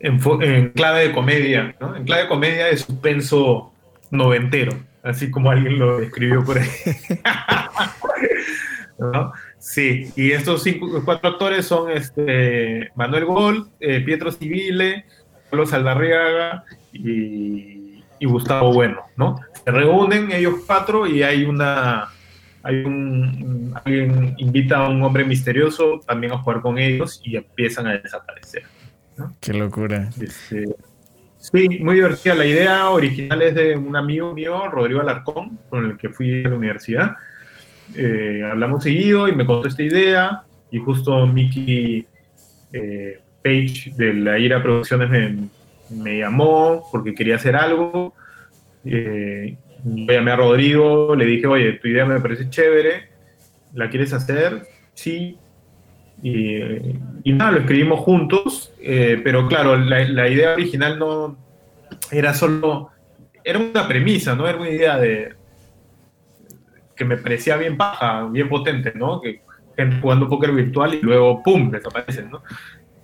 en, clave de comedia, ¿no? En clave de comedia de suspenso noventero, así como alguien lo describió por ahí. Sí, y estos cinco, cuatro actores son este, Manuel Gol, eh, Pietro Civile, Carlos Aldarriaga y, y, Gustavo Bueno, ¿no? Se reúnen ellos cuatro y hay una hay un, alguien invita a un hombre misterioso también a jugar con ellos y empiezan a desaparecer.
Qué locura.
Este, sí, muy divertida. La idea original es de un amigo mío, Rodrigo Alarcón, con el que fui a la universidad. Eh, hablamos seguido y me contó esta idea y justo Mickey eh, Page de la IRA Producciones me, llamó porque quería hacer algo. Eh, llamé a Rodrigo, le dije, oye, tu idea me parece chévere, ¿la quieres hacer? Sí. Y, nada, lo escribimos juntos, pero claro, la, idea original no era solo, era una premisa, ¿no? Era una idea de que me parecía bien paja, bien potente, ¿no? Que gente jugando póker virtual y luego, ¡pum!, desaparecen, ¿no?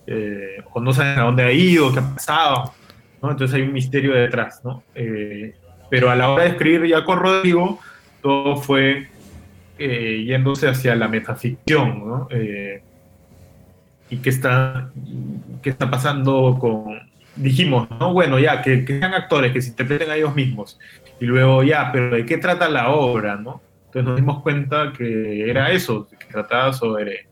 Eh, o no saben a dónde ha ido, qué ha pasado, ¿no? Entonces hay un misterio detrás, ¿no? Eh, pero a la hora de escribir ya con Rodrigo, todo fue eh, yéndose hacia la metaficción, ¿no? Y qué está, qué está pasando con... Dijimos, ¿no? Bueno, ya, que, que, sean actores, que se interpreten a ellos mismos. Y luego, ya, pero ¿de qué trata la obra, no? Entonces nos dimos cuenta que era eso, que trataba sobre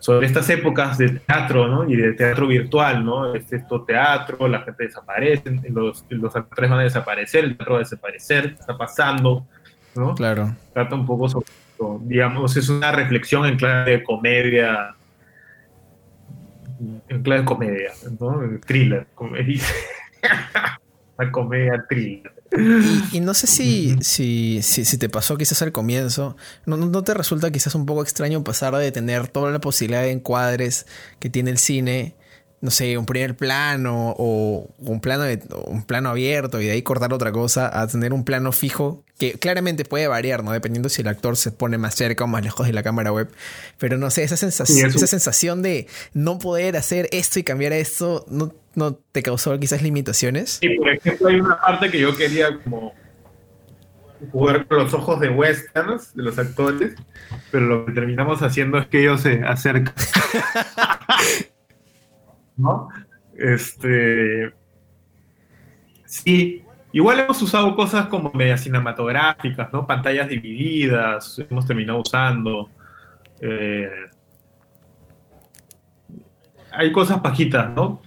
sobre estas épocas de teatro, ¿no? Y de teatro virtual, ¿no? Es esto teatro, la gente desaparece, los, los actores van a desaparecer, el teatro va a desaparecer, ¿qué está pasando? ¿no?
Claro.
Trata un poco sobre digamos, es una reflexión en clave de comedia, en clave de comedia, ¿no? Thriller, como dice. una comedia thriller.
Y, no sé si, si, si, te pasó quizás al comienzo, ¿no, ¿no, te resulta quizás un poco extraño pasar de tener toda la posibilidad de encuadres que tiene el cine no sé, un primer plano o un plano, de, un plano abierto y de ahí cortar otra cosa a tener un plano fijo que claramente puede variar, ¿no? Dependiendo si el actor se pone más cerca o más lejos de la cámara web. Pero no sé, esa sensación, esa sensación de no poder hacer esto y cambiar esto, ¿no, ¿no te causó quizás limitaciones?
Sí, por ejemplo, hay una parte que yo quería como jugar con los ojos de westerns de los actores, pero lo que terminamos haciendo es que ellos se acercan. ¿no? Este, sí, igual hemos usado cosas como medias cinematográficas, ¿no? Pantallas divididas, hemos terminado usando. Eh, hay cosas pajitas, ¿no?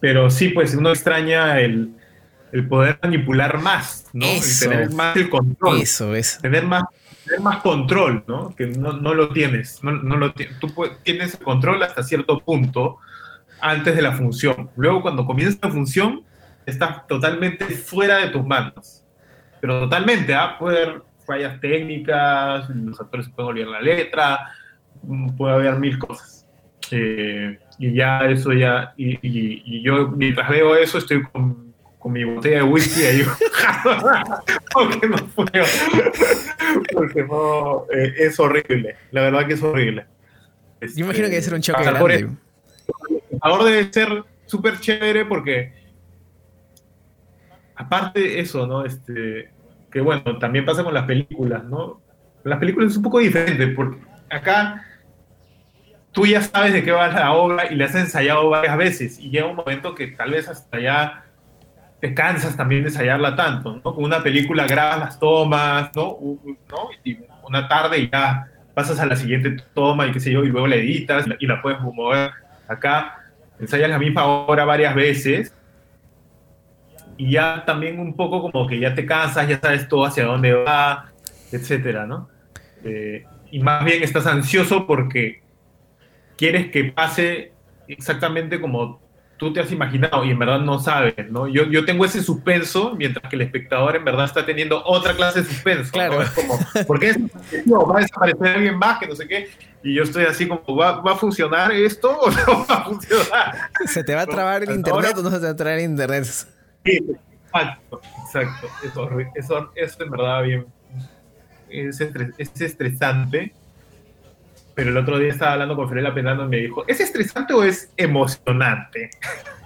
Pero sí, pues uno extraña el, poder manipular más, ¿no? tener más el control.
Eso, es.
Tener más, tener más control, ¿no? Que no, lo tienes. No, lo tú tienes el control hasta cierto punto, antes de la función. Luego, cuando comienza la función, estás totalmente fuera de tus manos. Pero totalmente, ¿ah? Puede haber fallas técnicas, los actores pueden olvidar la letra, mm, puede haber mil cosas. Eh, y ya eso ya, y, yo mientras veo eso estoy con, con mi botella de whisky ahí, porque no puedo, porque no, eh, es horrible, la verdad que es horrible.
yo imagino que debe ser un choque grande
ahora debe ser súper chévere porque, aparte de eso, ¿no? Este, que bueno, también pasa con las películas, ¿no? Las películas es un poco diferente porque acá tú ya sabes de qué va la obra y la has ensayado varias veces y llega un momento que tal vez hasta ya te cansas también de ensayarla tanto, ¿no? Con una película grabas las tomas, ¿no? ¿no? Y una tarde y ya pasas a la siguiente toma y qué sé yo, y luego la editas y la puedes mover acá ensayas la misma hora varias veces y ya también un poco como que ya te cansas, ya sabes todo hacia dónde va, etcétera, ¿no? Eh, y más bien estás ansioso porque quieres que pase exactamente como tú te has imaginado y en verdad no sabes, ¿no? Yo, yo tengo ese suspenso mientras que el espectador en verdad está teniendo otra clase de suspenso.
Claro.
Es como, ¿por qué va a desaparecer alguien más que no sé qué? Y yo estoy así como, ¿va, ¿va, a funcionar esto o no va a funcionar?
¿Se te va a trabar el internet o no se te va a trabar el internet?
Sí, exacto, exacto. Eso, eso, eso en verdad bien, es, es estresante pero el otro día estaba hablando con Ferela Penando y me dijo, ¿es estresante o es emocionante?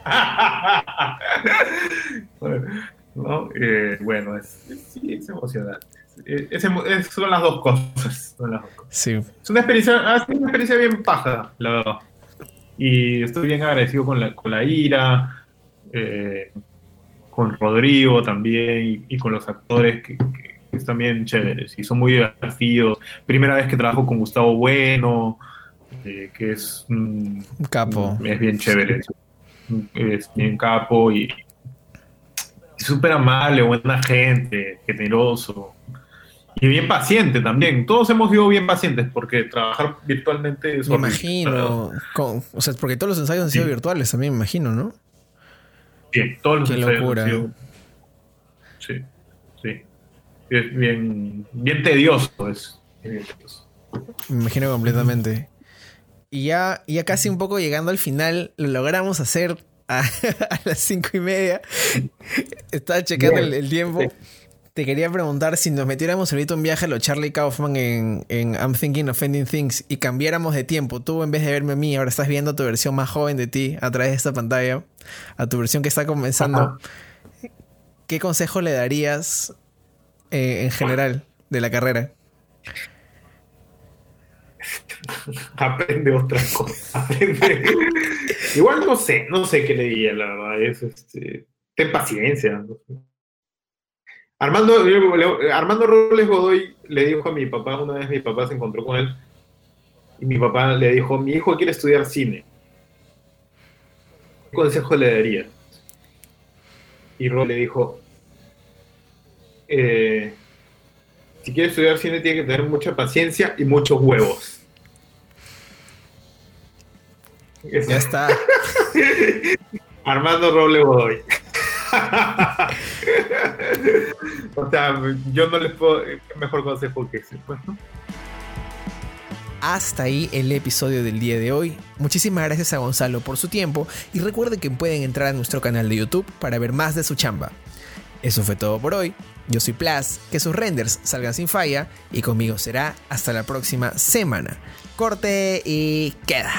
¿No? Eh, bueno, es, sí, es emocionante. Es, son las dos cosas.
Sí.
Es una experiencia, ah, una experiencia bien paja, la verdad. Y estoy bien agradecido con la, con la ira, eh, con Rodrigo también y, con los actores que bien chéveres y son muy divertidos. Primera vez que trabajo con Gustavo Bueno, eh, que es un
capo.
Es bien chévere. Es bien capo y, súper amable, buena gente, generoso. Y bien paciente también. Todos hemos sido bien pacientes porque trabajar virtualmente es
Me imagino. o sea, porque todos los ensayos han sido virtuales también, me imagino, ¿no?
Bien, todos los
Qué
ensayos
locura.
han sido. Sí, sí es bien, bien tedioso. Es,
Me imagino completamente. Y ya, ya casi un poco llegando al final, lo logramos hacer a, las cinco y media. Estaba checando el, tiempo. Te quería preguntar si nos metiéramos ahorita un viaje a lo Charlie Kaufman en, en, I'm Thinking of Ending Things y cambiáramos de tiempo. Tú en vez de verme a mí, ahora estás viendo tu versión más joven de ti a través de esta pantalla, a tu versión que está comenzando. ¿Qué consejo le darías eh, en general de la carrera?
Aprende otra cosa. Igual no sé, no sé qué le diría, la verdad. Es, este, ten paciencia. Armando, Armando Robles Godoy le dijo a mi papá, una vez mi papá se encontró con él, y mi papá le dijo, mi hijo quiere estudiar cine. ¿Qué consejo le daría? Y Robles le dijo, eh, si quiere estudiar cine tiene que tener mucha paciencia y muchos huevos.
Ya está.
Armando Roble Godoy. o sea, yo no les puedo. Mejor consejo que ese, pues, ¿no?
Hasta ahí el episodio del día de hoy. Muchísimas gracias a Gonzalo por su tiempo y recuerden que pueden entrar a nuestro canal de YouTube para ver más de su chamba. Eso fue todo por hoy. Yo soy Plas, que sus renders salgan sin falla y conmigo será hasta la próxima semana. Corte y queda.